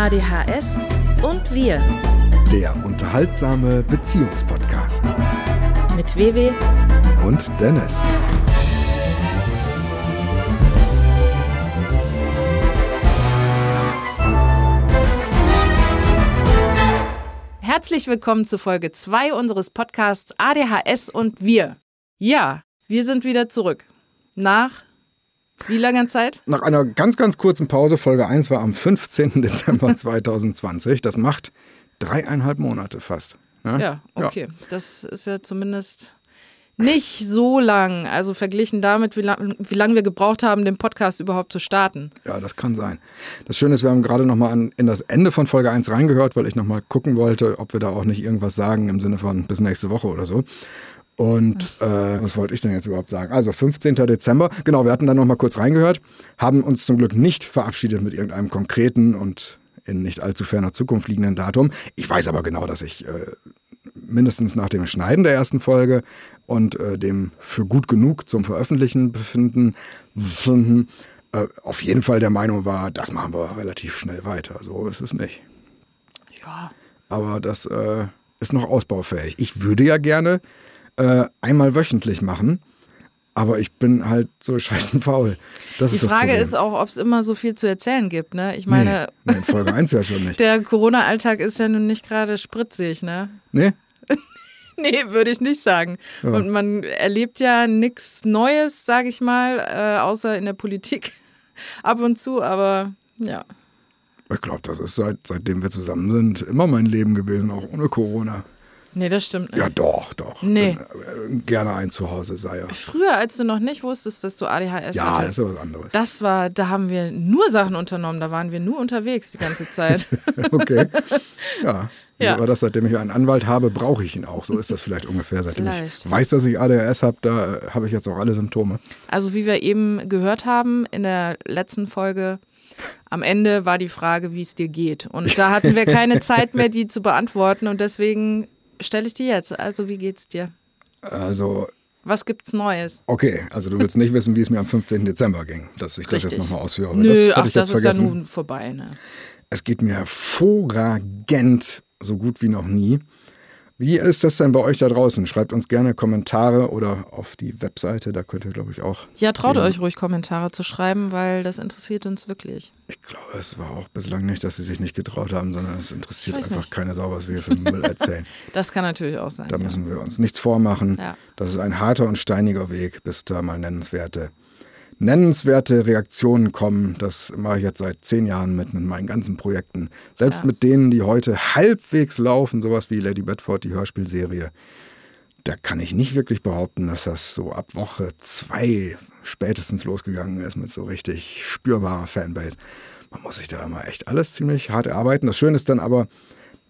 ADHS und wir. Der unterhaltsame Beziehungspodcast. Mit Wewe und Dennis. Herzlich willkommen zu Folge 2 unseres Podcasts ADHS und wir. Ja, wir sind wieder zurück. Nach wie langer Zeit? Nach einer ganz, ganz kurzen Pause, Folge 1 war am 15. Dezember 2020. Das macht dreieinhalb Monate fast. Ne? Ja, okay. Ja. Das ist ja zumindest nicht so lang. Also verglichen damit, wie lange wie lang wir gebraucht haben, den Podcast überhaupt zu starten. Ja, das kann sein. Das Schöne ist, wir haben gerade nochmal in das Ende von Folge 1 reingehört, weil ich nochmal gucken wollte, ob wir da auch nicht irgendwas sagen im Sinne von bis nächste Woche oder so. Und äh, was wollte ich denn jetzt überhaupt sagen? Also 15. Dezember, genau, wir hatten dann nochmal kurz reingehört, haben uns zum Glück nicht verabschiedet mit irgendeinem konkreten und in nicht allzu ferner Zukunft liegenden Datum. Ich weiß aber genau, dass ich äh, mindestens nach dem Schneiden der ersten Folge und äh, dem für gut genug zum Veröffentlichen befinden, befinden äh, auf jeden Fall der Meinung war, das machen wir relativ schnell weiter. So ist es nicht. Ja. Aber das äh, ist noch ausbaufähig. Ich würde ja gerne äh, einmal wöchentlich machen. Aber ich bin halt so scheißen faul. Das die ist Frage ist auch, ob es immer so viel zu erzählen gibt. Ne? Ich meine, nee, nee, Folge 1 ja schon nicht. Der Corona-Alltag ist ja nun nicht gerade spritzig, ne? Nee? nee, würde ich nicht sagen. Ja. Und man erlebt ja nichts Neues, sage ich mal, äh, außer in der Politik ab und zu, aber ja. Ich glaube, das ist seit, seitdem wir zusammen sind immer mein Leben gewesen, auch ohne Corona. Nee, das stimmt nicht. Ja, doch, doch. Nee. Bin, äh, gerne ein Zuhause sei ja. Früher, als du noch nicht wusstest, dass du ADHS ja, hattest. Ja, das ist was anderes. Das war, da haben wir nur Sachen unternommen, da waren wir nur unterwegs die ganze Zeit. okay. Ja. ja. Aber das, seitdem ich einen Anwalt habe, brauche ich ihn auch. So ist das vielleicht ungefähr. Seitdem vielleicht. ich weiß, dass ich ADHS habe, da äh, habe ich jetzt auch alle Symptome. Also wie wir eben gehört haben in der letzten Folge, am Ende war die Frage, wie es dir geht. Und da hatten wir keine Zeit mehr, die zu beantworten. Und deswegen stelle ich dir jetzt. Also, wie geht's dir? Also. Was gibt's Neues? Okay, also du willst nicht wissen, wie es mir am 15. Dezember ging, dass ich Richtig. das jetzt nochmal ausführe. Nö, das ach, das ist ja nun vorbei. Ne? Es geht mir hervorragend, so gut wie noch nie. Wie ist das denn bei euch da draußen? Schreibt uns gerne Kommentare oder auf die Webseite, da könnt ihr, glaube ich, auch. Ja, traut gehen. euch ruhig Kommentare zu schreiben, weil das interessiert uns wirklich. Ich glaube, es war auch bislang nicht, dass sie sich nicht getraut haben, sondern es interessiert einfach nicht. keine Sau, was wir für Müll erzählen. das kann natürlich auch sein. Da ja. müssen wir uns nichts vormachen. Ja. Das ist ein harter und steiniger Weg, bis da mal nennenswerte nennenswerte Reaktionen kommen. Das mache ich jetzt seit zehn Jahren mit, mit meinen ganzen Projekten. Selbst ja. mit denen, die heute halbwegs laufen, sowas wie Lady Bedford, die Hörspielserie. Da kann ich nicht wirklich behaupten, dass das so ab Woche zwei spätestens losgegangen ist mit so richtig spürbarer Fanbase. Man muss sich da immer echt alles ziemlich hart erarbeiten. Das Schöne ist dann aber,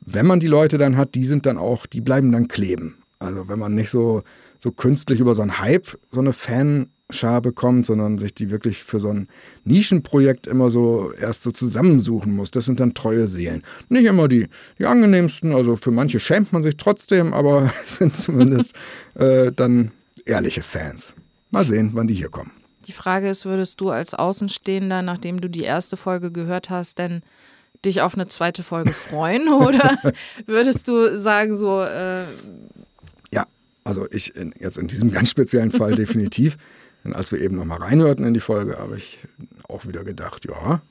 wenn man die Leute dann hat, die sind dann auch, die bleiben dann kleben. Also wenn man nicht so, so künstlich über so einen Hype so eine Fan Schar bekommt, sondern sich die wirklich für so ein Nischenprojekt immer so erst so zusammensuchen muss. Das sind dann treue Seelen. Nicht immer die, die angenehmsten, also für manche schämt man sich trotzdem, aber es sind zumindest äh, dann ehrliche Fans. Mal sehen, wann die hier kommen. Die Frage ist, würdest du als Außenstehender, nachdem du die erste Folge gehört hast, denn dich auf eine zweite Folge freuen oder würdest du sagen so... Äh ja, also ich in, jetzt in diesem ganz speziellen Fall definitiv. Denn als wir eben nochmal reinhörten in die Folge, habe ich auch wieder gedacht, ja,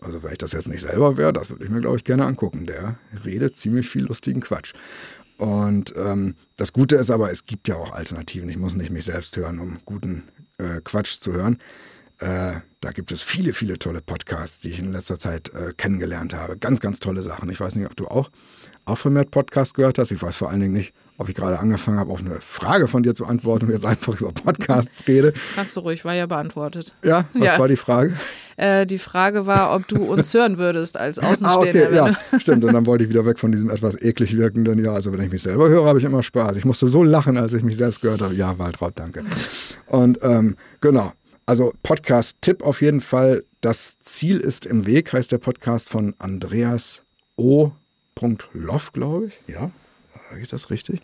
also wenn ich das jetzt nicht selber wäre, das würde ich mir, glaube ich, gerne angucken. Der redet ziemlich viel lustigen Quatsch. Und ähm, das Gute ist aber, es gibt ja auch Alternativen. Ich muss nicht mich selbst hören, um guten äh, Quatsch zu hören. Äh, da gibt es viele, viele tolle Podcasts, die ich in letzter Zeit äh, kennengelernt habe. Ganz, ganz tolle Sachen. Ich weiß nicht, ob du auch, auch vermehrt Podcast gehört hast. Ich weiß vor allen Dingen nicht, ob ich gerade angefangen habe, auf eine Frage von dir zu antworten und jetzt einfach über Podcasts rede. Kannst du ruhig, war ja beantwortet. Ja, was ja. war die Frage? Äh, die Frage war, ob du uns hören würdest als Außenstehender. Ah, okay, ja, stimmt. Und dann wollte ich wieder weg von diesem etwas eklig wirkenden, ja, also wenn ich mich selber höre, habe ich immer Spaß. Ich musste so lachen, als ich mich selbst gehört habe. Ja, Waltraud, danke. Und ähm, genau, also Podcast-Tipp auf jeden Fall. Das Ziel ist im Weg, heißt der Podcast von Andreas O. Loff, glaube ich. Ja, Sage ich das richtig?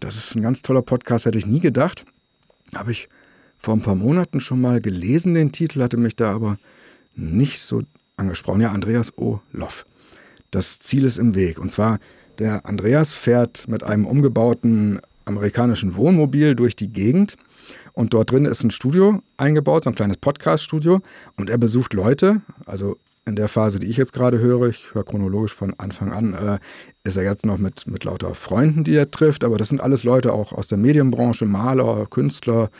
Das ist ein ganz toller Podcast, hätte ich nie gedacht. Habe ich vor ein paar Monaten schon mal gelesen, den Titel, hatte mich da aber nicht so angesprochen. Ja, Andreas O. Loff. Das Ziel ist im Weg. Und zwar, der Andreas fährt mit einem umgebauten amerikanischen Wohnmobil durch die Gegend. Und dort drin ist ein Studio eingebaut, so ein kleines Podcast-Studio. Und er besucht Leute, also in der Phase, die ich jetzt gerade höre, ich höre chronologisch von Anfang an, äh, ist er jetzt noch mit, mit lauter Freunden, die er trifft. Aber das sind alles Leute auch aus der Medienbranche, Maler, Künstler.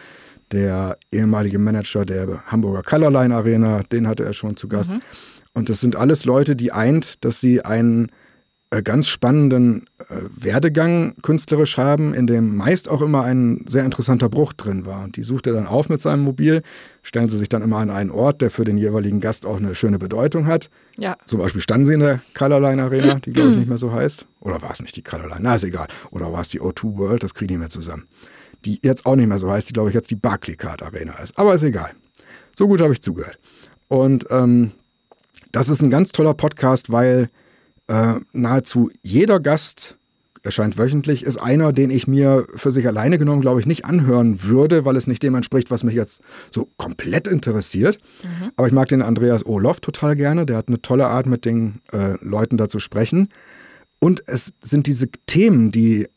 Der ehemalige Manager der Hamburger Colorline Arena, den hatte er schon zu Gast. Mhm. Und das sind alles Leute, die eint, dass sie einen ganz spannenden äh, Werdegang künstlerisch haben, in dem meist auch immer ein sehr interessanter Bruch drin war. Und die sucht er dann auf mit seinem Mobil, stellen sie sich dann immer an einen Ort, der für den jeweiligen Gast auch eine schöne Bedeutung hat. Ja. Zum Beispiel standen sie in der Colorline Arena, die glaube ich nicht mehr so heißt. Oder war es nicht die Colorline? Na, ist egal. Oder war es die O2 World? Das kriege ich nicht mehr zusammen. Die jetzt auch nicht mehr so heißt, die glaube ich jetzt die Barclaycard Arena ist. Aber ist egal. So gut habe ich zugehört. Und ähm, das ist ein ganz toller Podcast, weil äh, nahezu jeder Gast erscheint wöchentlich, ist einer, den ich mir für sich alleine genommen, glaube ich, nicht anhören würde, weil es nicht dem entspricht, was mich jetzt so komplett interessiert. Mhm. Aber ich mag den Andreas Olof total gerne. Der hat eine tolle Art, mit den äh, Leuten da zu sprechen. Und es sind diese Themen, die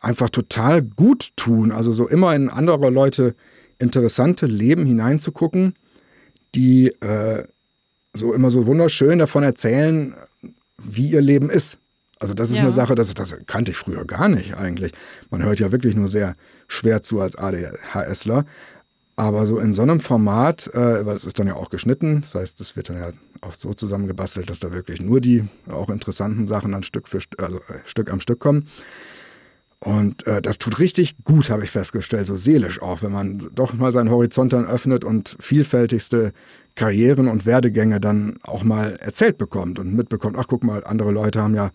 einfach total gut tun. Also so immer in andere Leute interessante Leben hineinzugucken, die äh, so immer so wunderschön davon erzählen, wie ihr Leben ist. Also das ist ja. eine Sache, das, das kannte ich früher gar nicht eigentlich. Man hört ja wirklich nur sehr schwer zu als ADHSler. Aber so in so einem Format, äh, weil es ist dann ja auch geschnitten, das heißt, es wird dann ja auch so zusammengebastelt, dass da wirklich nur die auch interessanten Sachen dann Stück für also, äh, Stück am Stück kommen. Und äh, das tut richtig gut, habe ich festgestellt, so seelisch auch, wenn man doch mal seinen Horizont dann öffnet und vielfältigste Karrieren und Werdegänge dann auch mal erzählt bekommt und mitbekommt, ach guck mal, andere Leute haben ja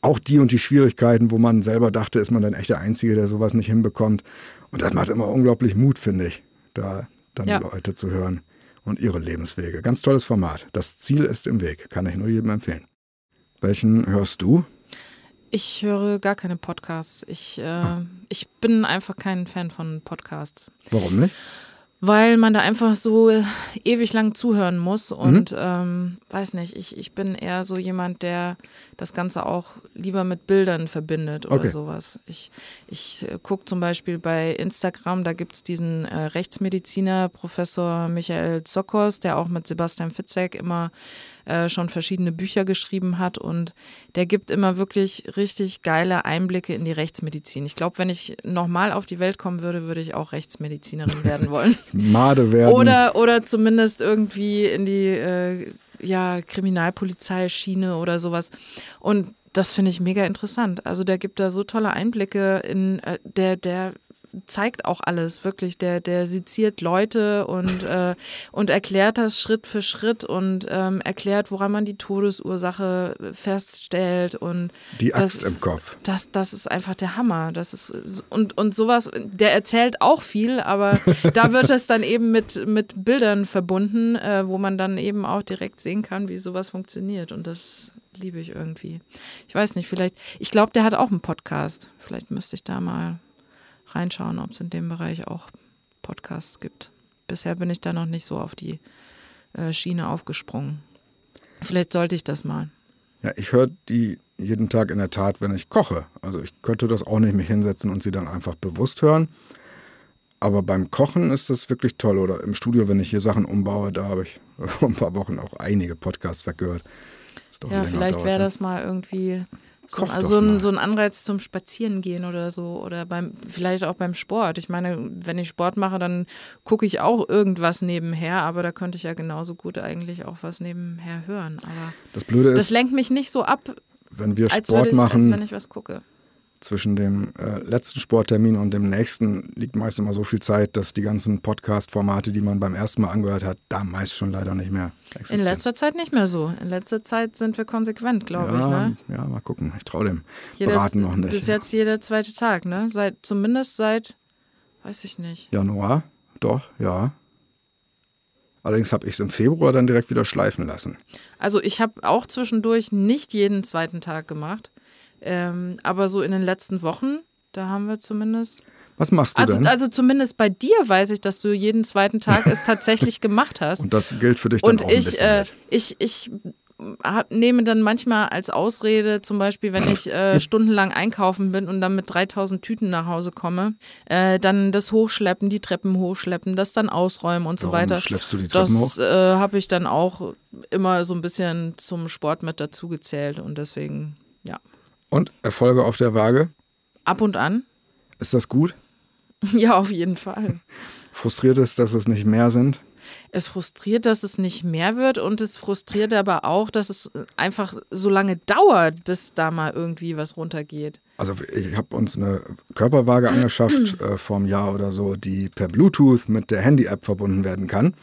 auch die und die Schwierigkeiten, wo man selber dachte, ist man dann echt der Einzige, der sowas nicht hinbekommt. Und das macht immer unglaublich Mut, finde ich, da dann ja. Leute zu hören und ihre Lebenswege. Ganz tolles Format. Das Ziel ist im Weg, kann ich nur jedem empfehlen. Welchen hörst du? Ich höre gar keine Podcasts. Ich, äh, ah. ich bin einfach kein Fan von Podcasts. Warum nicht? weil man da einfach so äh, ewig lang zuhören muss und mhm. ähm, weiß nicht, ich, ich bin eher so jemand, der das Ganze auch lieber mit Bildern verbindet oder okay. sowas. Ich, ich äh, gucke zum Beispiel bei Instagram, da gibt es diesen äh, Rechtsmediziner, Professor Michael Zokos, der auch mit Sebastian Fitzek immer äh, schon verschiedene Bücher geschrieben hat und der gibt immer wirklich richtig geile Einblicke in die Rechtsmedizin. Ich glaube, wenn ich nochmal auf die Welt kommen würde, würde ich auch Rechtsmedizinerin werden wollen. Made werden. Oder, oder zumindest irgendwie in die äh, ja, Kriminalpolizeischiene oder sowas. Und das finde ich mega interessant. Also der gibt da so tolle Einblicke in, äh, der, der zeigt auch alles, wirklich. Der, der seziert Leute und, äh, und erklärt das Schritt für Schritt und ähm, erklärt, woran man die Todesursache feststellt. Und die Axt das, im Kopf. Das, das ist einfach der Hammer. Das ist, und, und sowas, der erzählt auch viel, aber da wird es dann eben mit, mit Bildern verbunden, äh, wo man dann eben auch direkt sehen kann, wie sowas funktioniert. Und das liebe ich irgendwie. Ich weiß nicht, vielleicht, ich glaube, der hat auch einen Podcast. Vielleicht müsste ich da mal reinschauen, ob es in dem Bereich auch Podcasts gibt. Bisher bin ich da noch nicht so auf die äh, Schiene aufgesprungen. Vielleicht sollte ich das mal. Ja, ich höre die jeden Tag in der Tat, wenn ich koche. Also ich könnte das auch nicht mich hinsetzen und sie dann einfach bewusst hören. Aber beim Kochen ist das wirklich toll. Oder im Studio, wenn ich hier Sachen umbaue, da habe ich vor ein paar Wochen auch einige Podcasts weggehört. Ja, vielleicht wäre das mal irgendwie so, also ein, so ein Anreiz zum Spazierengehen oder so oder beim vielleicht auch beim Sport. Ich meine, wenn ich Sport mache, dann gucke ich auch irgendwas nebenher, aber da könnte ich ja genauso gut eigentlich auch was nebenher hören. Aber das Blöde ist, das lenkt mich nicht so ab, wenn wir Sport als ich, machen, als wenn ich was gucke zwischen dem äh, letzten Sporttermin und dem nächsten liegt meist immer so viel Zeit, dass die ganzen Podcast-Formate, die man beim ersten Mal angehört hat, da meist schon leider nicht mehr existieren. In letzter Zeit nicht mehr so. In letzter Zeit sind wir konsequent, glaube ja, ich. Ne? Ja, mal gucken. Ich traue dem jeder, Beraten noch nicht. Bis jetzt jeder zweite Tag, ne? Seit, zumindest seit, weiß ich nicht. Januar, doch, ja. Allerdings habe ich es im Februar dann direkt wieder schleifen lassen. Also ich habe auch zwischendurch nicht jeden zweiten Tag gemacht. Ähm, aber so in den letzten Wochen, da haben wir zumindest. Was machst du also, denn? Also zumindest bei dir weiß ich, dass du jeden zweiten Tag es tatsächlich gemacht hast. Und das gilt für dich dann Und auch ein ich, bisschen äh, ich, ich hab, nehme dann manchmal als Ausrede, zum Beispiel, wenn ich äh, stundenlang einkaufen bin und dann mit 3000 Tüten nach Hause komme, äh, dann das Hochschleppen, die Treppen hochschleppen, das dann ausräumen und so Warum weiter. schleppst du die Treppen das hoch? äh, habe ich dann auch immer so ein bisschen zum Sport mit dazu gezählt und deswegen, ja. Und Erfolge auf der Waage? Ab und an. Ist das gut? Ja, auf jeden Fall. Frustriert es, dass es nicht mehr sind? Es frustriert, dass es nicht mehr wird und es frustriert aber auch, dass es einfach so lange dauert, bis da mal irgendwie was runtergeht. Also ich habe uns eine Körperwaage angeschafft äh, vor einem Jahr oder so, die per Bluetooth mit der Handy-App verbunden werden kann.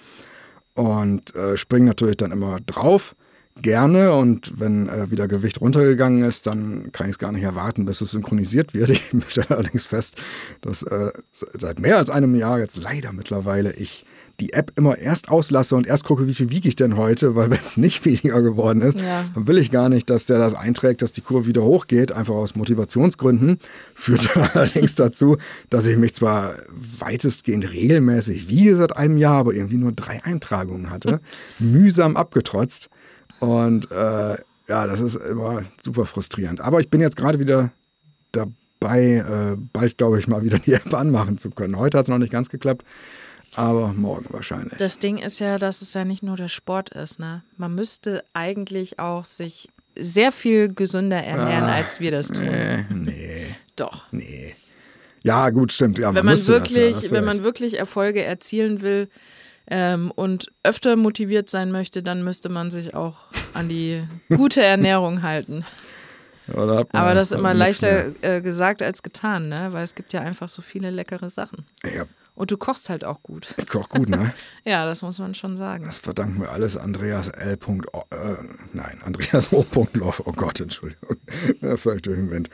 Und äh, springe natürlich dann immer drauf, gerne. Und wenn äh, wieder Gewicht runtergegangen ist, dann kann ich es gar nicht erwarten, bis es synchronisiert wird. Ich stelle allerdings fest, dass äh, seit mehr als einem Jahr jetzt leider mittlerweile ich die App immer erst auslasse und erst gucke, wie viel wiege ich denn heute, weil wenn es nicht weniger geworden ist, Ja. dann will ich gar nicht, dass der das einträgt, dass die Kurve wieder hochgeht, einfach aus Motivationsgründen. Führt allerdings dazu, dass ich mich zwar weitestgehend regelmäßig wiege seit einem Jahr, aber irgendwie nur drei Eintragungen hatte, mühsam abgetrotzt. Und äh, ja, das ist immer super frustrierend. Aber ich bin jetzt gerade wieder dabei, äh, bald glaube ich mal wieder die App anmachen zu können. Heute hat es noch nicht ganz geklappt, aber morgen wahrscheinlich. Das Ding ist ja, dass es ja nicht nur der Sport ist. Ne? Man müsste eigentlich auch sich sehr viel gesünder ernähren, Ah, als wir das tun. Nee, nee, Doch. nee. Ja, gut, stimmt. Ja, wenn man müsste das, ja, wirklich, du wenn man wirklich Erfolge erzielen will ähm, und öfter motiviert sein möchte, dann müsste man sich auch an die gute Ernährung halten. Ja, da Aber das ist dann immer leichter äh, gesagt als getan, ne? Weil es gibt ja einfach so viele leckere Sachen. mehr. Ja, Und du kochst halt auch gut. ich koche gut, ne? Ja, das muss man schon sagen. Das verdanken wir alles Andreas L. O- Äh, nein, Andreas O. Loff. Oh Gott, Entschuldigung. Ja, völlig durch den Wind.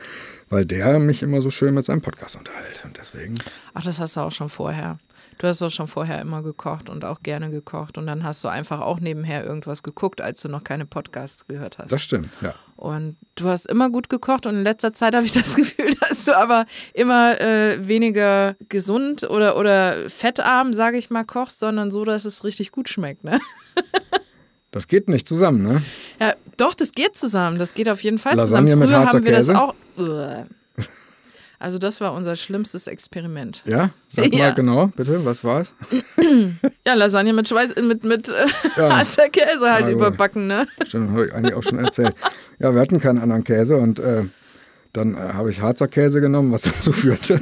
Weil der mich immer so schön mit seinem Podcast unterhält. Und deswegen. Ach, das hast du auch schon vorher. Du hast doch schon vorher immer gekocht und auch gerne gekocht. Und dann hast du einfach auch nebenher irgendwas geguckt, als du noch keine Podcasts gehört hast. Das stimmt, ja. Und du hast immer gut gekocht und in letzter Zeit habe ich das Gefühl, dass du aber immer äh, weniger gesund oder, oder fettarm, sage ich mal, kochst, sondern so, dass es richtig gut schmeckt. Ne? Das geht nicht zusammen, ne? Ja, doch, das geht zusammen. Das geht auf jeden Fall Lasagne zusammen. mit Früher Harzer haben wir das auch. Uah. Also das war unser schlimmstes Experiment. Ja? Sag Ja. mal genau, bitte, was war's? Ja, Lasagne mit Schweiz, mit, mit äh, Ja. Harzer Käse halt Ja, überbacken, ne? Stimmt, habe ich eigentlich auch schon erzählt. Ja, wir hatten keinen anderen Käse und äh, dann äh, habe ich Harzer Käse genommen, was dazu führte,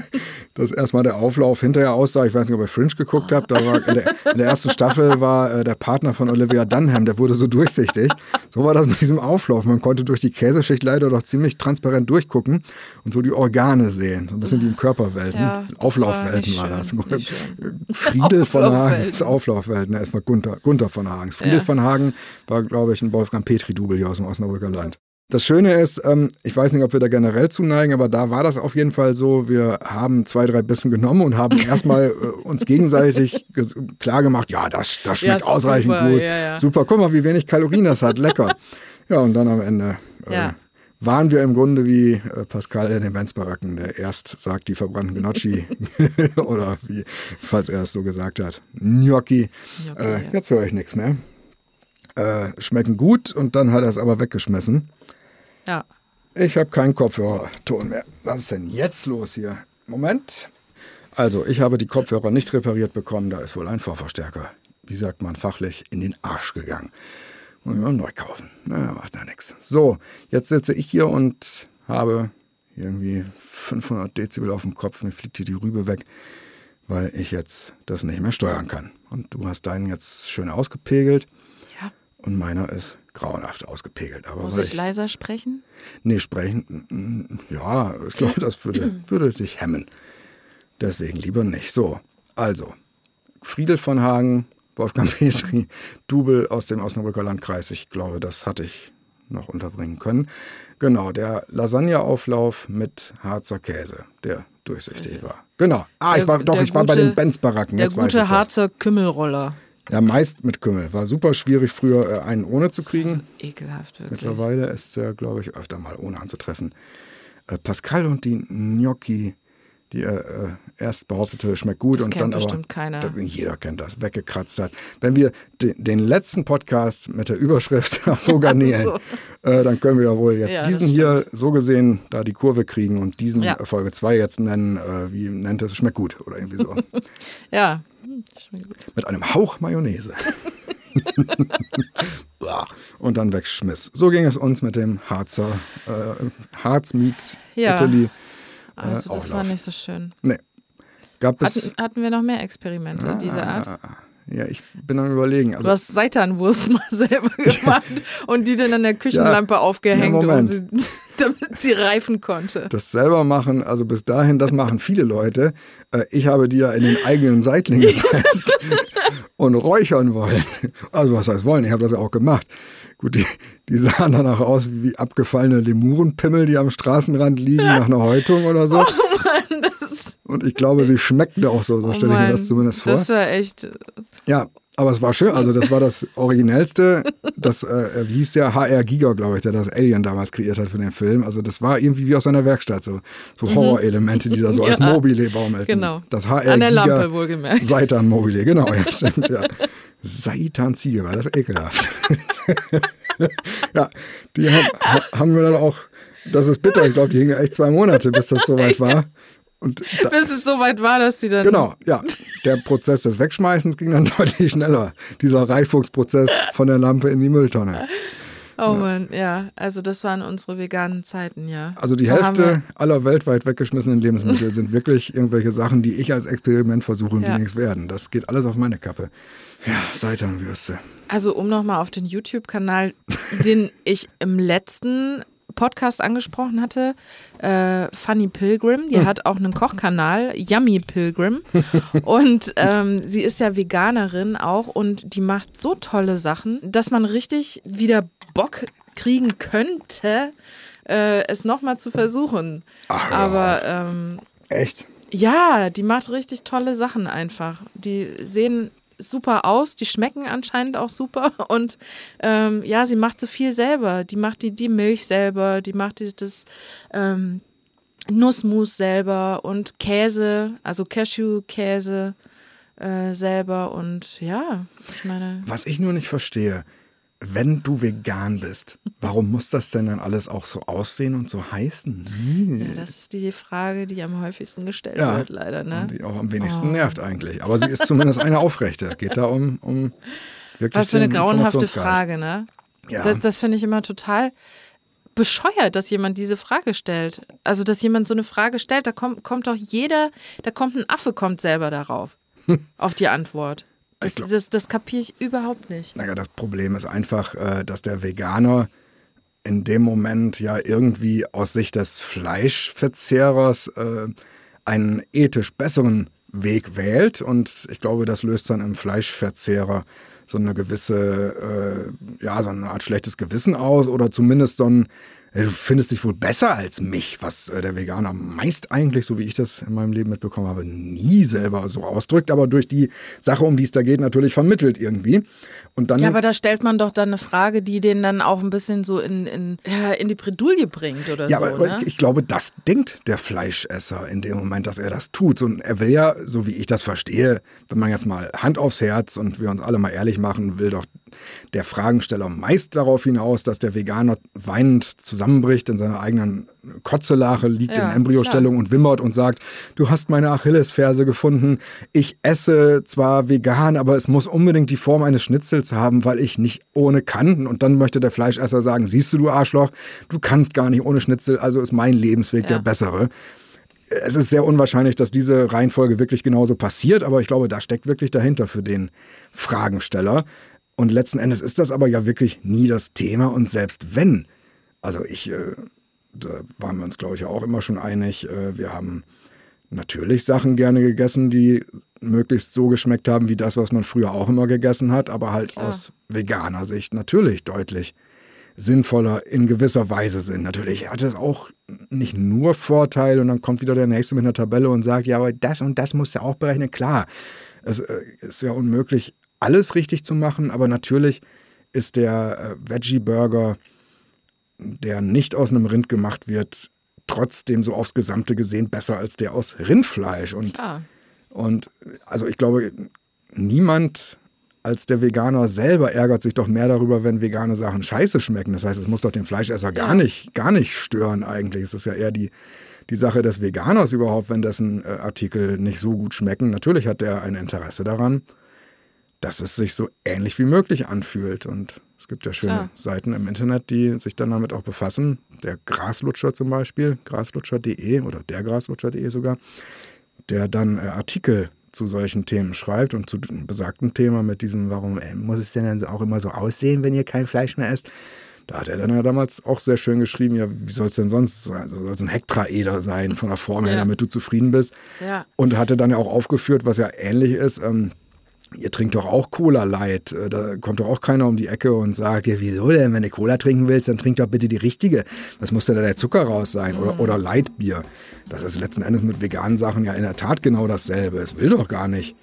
dass erstmal der Auflauf hinterher aussah. Ich weiß nicht, ob ihr Fringe geguckt habt. Da war in, der, in der ersten Staffel war äh, der Partner von Olivia Dunham, der wurde so durchsichtig. So war das mit diesem Auflauf. Man konnte durch die Käseschicht leider doch ziemlich transparent durchgucken und so die Organe sehen. So ein bisschen wie in Körperwelten. Ja, Auflaufwelten war war, das. Friedel von Auflaufwelten. Hagens Auflaufwelten. Erstmal Gunther, Gunther von Hagens. Friedel Ja. von Hagen war, glaube ich, ein Wolfgang Petri-Double hier aus dem Osnabrücker Land. Das Schöne ist, ähm, ich weiß nicht, ob wir da generell zuneigen, aber da war das auf jeden Fall so. Wir haben zwei, drei Bissen genommen und haben erstmal äh, uns gegenseitig klar gemacht, ja, das, das schmeckt Ja, ausreichend super, gut. ja, ja. Super, guck mal, wie wenig Kalorien das hat. Lecker. ja, und dann am Ende äh, waren wir im Grunde wie äh, Pascal in den Benzbaracken, der erst sagt, die verbrannten Gnocchi oder wie, falls er es so gesagt hat, Gnocchi. Gnocchi, äh. Jetzt höre ich nichts mehr. Äh, schmecken gut und dann hat er es aber weggeschmissen. Ja. Ich habe keinen Kopfhörerton mehr. Was ist denn jetzt los hier? Moment. Also, ich habe die Kopfhörer nicht repariert bekommen. Da ist wohl ein Vorverstärker, wie sagt man fachlich, in den Arsch gegangen. Muss ich mal neu kaufen. Naja, macht ja nichts. So, jetzt sitze ich hier und habe irgendwie 500 Dezibel auf dem Kopf. Mir fliegt hier die Rübe weg, weil ich jetzt das nicht mehr steuern kann. Und du hast deinen jetzt schön ausgepegelt Ja. und meiner ist grauenhaft ausgepegelt. Aber Muss weil ich leiser sprechen? Nee, sprechen, mm, ja, ich glaube, das würde, würde dich hemmen. Deswegen lieber nicht. So, also, Friedel von Hagen, Wolfgang Petri, Dubel aus dem Osnabrücker Landkreis. Ich glaube, das hatte ich noch unterbringen können. Genau, der Lasagneauflauf mit Harzer Käse, der durchsichtig war. Genau. Ah, ich war doch, ich war bei den Benz-Baracken. Der ich gute. Harzer Kümmelroller. Ja, meist mit Kümmel. War super schwierig, früher äh, einen ohne zu kriegen. Ekelhaft, wirklich. Mittlerweile ist er, glaube ich, öfter mal ohne anzutreffen. Äh, Pascal und die Gnocchi, die er äh, erst behauptete, schmeckt gut das und dann aber keiner. jeder kennt das, weggekratzt hat. Wenn wir den, den letzten Podcast mit der Überschrift so garnieren, so. Äh, dann können wir ja wohl jetzt ja, diesen hier so gesehen da die Kurve kriegen und diesen ja. Folge 2 jetzt nennen, äh, wie nennt es, schmeckt gut oder irgendwie so. ja. Mit einem Hauch Mayonnaise. und dann wegschmiss. So ging es uns mit dem Harzer äh, Harz ja. Italy. Also das war nicht so schön. Nee. Gab es hatten, hatten wir noch mehr Experimente ah, dieser Art? Ja, ich bin am überlegen. Also, du hast Seitanwurst mal selber gemacht und die dann an der Küchenlampe ja, aufgehängt, um sie, damit sie reifen konnte. Das selber machen, also bis dahin, das machen viele Leute. Äh, ich habe die ja in den eigenen Seitling gepresst und räuchern wollen. Also was heißt wollen, ich habe das ja auch gemacht. Gut, die, die sahen danach aus wie abgefallene Lemurenpimmel, die am Straßenrand liegen nach einer Häutung oder so. Oh Mann, das Und ich glaube, sie schmeckten auch so, so oh stelle ich mir das zumindest vor. Das war echt. Ja, aber es war schön, also das war das Originellste. Das äh, wie hieß der HR Giga, glaube ich, der das Alien damals kreiert hat für den Film. Also das war irgendwie wie aus seiner Werkstatt, so, so mhm. Horrorelemente, die da so als Mobile baumelten. Genau. Das HR An der Giga Lampe wohlgemerkt. Seitan Mobile, genau, ja, stimmt, ja. Seitanzieher, das ist ekelhaft. ja, die haben, haben wir dann auch, das ist bitter, ich glaube, die hingen echt zwei Monate, bis das soweit war. Und da, bis es soweit war, dass sie dann. Genau, ja. Der Prozess des Wegschmeißens ging dann deutlich schneller. Dieser Reifungsprozess von der Lampe in die Mülltonne. Oh ja. Mann, ja. Also das waren unsere veganen Zeiten, ja. Also die so Hälfte aller weltweit weggeschmissenen Lebensmittel sind wirklich irgendwelche Sachen, die ich als Experiment versuche und ja. die nichts werden. Das geht alles auf meine Kappe. Ja, Seitanwürste. Also um nochmal auf den YouTube-Kanal, den ich im letzten Podcast angesprochen hatte, äh, Funny Pilgrim, die hm. hat auch einen Kochkanal, Yummy Pilgrim. und ähm, sie ist ja Veganerin auch und die macht so tolle Sachen, dass man richtig wieder Bock kriegen könnte, äh, es nochmal zu versuchen. Ach, Aber ähm, echt? Ja, die macht richtig tolle Sachen einfach. Die sehen super aus, die schmecken anscheinend auch super und ähm, ja, sie macht so viel selber. Die macht die, die Milch selber, die macht die, das ähm, Nussmus selber und Käse, also Cashew-Käse äh, selber und ja, ich meine. Was ich nur nicht verstehe, wenn du vegan bist, warum muss das denn dann alles auch so aussehen und so heißen? Ja, das ist die Frage, die am häufigsten gestellt ja, wird, leider. Ne? die auch am wenigsten oh. nervt eigentlich. Aber sie ist zumindest eine aufrechte. Es geht da um, um wirklich. Was für eine grauenhafte Frage, ne? Ja. Das, das finde ich immer total bescheuert, dass jemand diese Frage stellt. Also, dass jemand so eine Frage stellt, da kommt, kommt doch jeder, da kommt ein Affe, kommt selber darauf. auf die Antwort. Das, glaub, das, das kapiere ich überhaupt nicht. Naja, das Problem ist einfach, äh, dass der Veganer in dem Moment ja irgendwie aus Sicht des Fleischverzehrers äh, einen ethisch besseren Weg wählt. Und ich glaube, das löst dann im Fleischverzehrer so eine gewisse, äh, ja, so eine Art schlechtes Gewissen aus oder zumindest so ein Du findest dich wohl besser als mich, was äh, der Veganer meist eigentlich, so wie ich das in meinem Leben mitbekommen habe, nie selber so ausdrückt, aber durch die Sache, um die es da geht, natürlich vermittelt irgendwie. Und dann, ja, aber da stellt man doch dann eine Frage, die den dann auch ein bisschen so in, in, in die Bredouille bringt oder ja, so. Ja, aber ne? ich, ich, glaube, das denkt der Fleischesser in dem Moment, dass er das tut. Und er will ja, so wie ich das verstehe, wenn man jetzt mal Hand aufs Herz und wir uns alle mal ehrlich machen, will doch der Fragensteller meist darauf hinaus, dass der Veganer weinend zusammenbricht in seiner eigenen Kotzelache, liegt ja, in Embryostellung und wimmert und sagt, du hast meine Achillesferse gefunden, ich esse zwar vegan, aber es muss unbedingt die Form eines Schnitzels haben, weil ich nicht ohne kann. Und dann möchte der Fleischesser sagen, siehst du, du Arschloch, du kannst gar nicht ohne Schnitzel, also ist mein Lebensweg ja. der bessere es ist sehr unwahrscheinlich, dass diese Reihenfolge wirklich genauso passiert, aber ich glaube, da steckt wirklich dahinter für den Fragensteller. Und letzten Endes ist das aber ja wirklich nie das Thema. Und selbst wenn, also ich, äh, da waren wir uns, glaube ich, auch immer schon einig, äh, wir haben natürlich Sachen gerne gegessen, die möglichst so geschmeckt haben wie das, was man früher auch immer gegessen hat, aber halt Klar. aus veganer Sicht natürlich deutlich sinnvoller in gewisser Weise sind. Natürlich hat es auch nicht nur Vorteile und dann kommt wieder der Nächste mit einer Tabelle und sagt, ja, aber das und das musst du auch berechnen. Klar, es äh, ist ja unmöglich, alles richtig zu machen, aber natürlich ist der äh, Veggie-Burger, der nicht aus einem Rind gemacht wird, trotzdem so aufs Gesamte gesehen besser als der aus Rindfleisch. Und, und also ich glaube, niemand als der Veganer selber ärgert sich doch mehr darüber, wenn vegane Sachen scheiße schmecken. Das heißt, es muss doch den Fleischesser gar nicht, gar nicht stören eigentlich. Es ist ja eher die, die Sache des Veganers überhaupt, wenn dessen äh, Artikel nicht so gut schmecken. Natürlich hat der ein Interesse daran, dass es sich so ähnlich wie möglich anfühlt. Und es gibt ja schöne Klar. Seiten im Internet, die sich dann damit auch befassen. Der Graslutscher zum Beispiel, graslutscher.de oder der Graslutscher.de sogar, der dann äh, Artikel zu solchen Themen schreibt und zu besagten Thema mit diesem, warum äh, muss es denn dann auch immer so aussehen, wenn ihr kein Fleisch mehr esst? Da hat er dann ja damals auch sehr schön geschrieben, ja, wie soll es denn sonst sein? Also soll es ein Hektraeder sein von der Form her, damit du zufrieden bist? Ja. Und hatte dann ja auch aufgeführt, was ja ähnlich ist. Ähm, ihr trinkt doch auch Cola Light. Äh, da kommt doch auch keiner um die Ecke und sagt, ja, wieso denn? Wenn du Cola trinken willst, dann trink doch bitte die richtige. Das muss ja da der Zucker raus sein. Oder, mhm. oder Lightbier. Das ist letzten Endes mit veganen Sachen ja in der Tat genau dasselbe. Es will doch gar nicht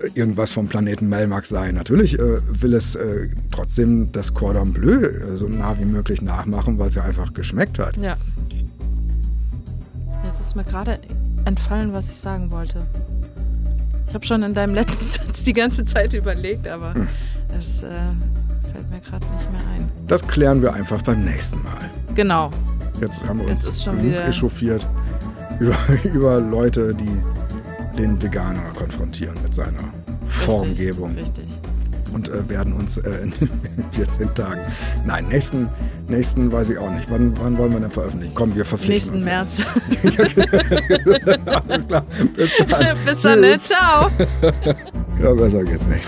äh, irgendwas vom Planeten Melmac sein. Natürlich äh, will es äh, trotzdem das Cordon Bleu äh, so nah wie möglich nachmachen, weil es ja einfach geschmeckt hat. Ja. Jetzt ist mir gerade entfallen, was ich sagen wollte. Ich habe schon in deinem letzten Satz die ganze Zeit überlegt, aber es äh, fällt mir gerade nicht mehr ein. Das klären wir einfach beim nächsten Mal. Genau. Jetzt haben wir uns Jetzt schon wieder echauffiert über, über Leute, die den Veganer konfrontieren mit seiner Formgebung. Richtig. richtig und äh, werden uns äh, in 14 Tagen. Nein, nächsten, nächsten weiß ich auch nicht. Wann, wann wollen wir denn veröffentlichen? Komm, wir verpflichten Nächsten uns. März. Alles klar. Bis dann. Bis dann, ne? ciao. ja, besser geht's nicht.